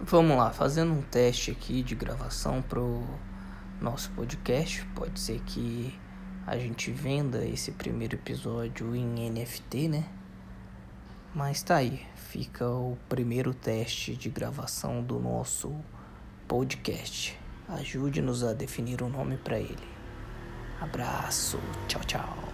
Vamos lá, fazendo um teste aqui de gravação pro nosso podcast. Pode ser que a gente venda esse primeiro episódio em NFT, né? Mas tá aí, fica o primeiro teste de gravação do nosso podcast. Ajude-nos a definir o um nome para ele. Abraço, tchau, tchau.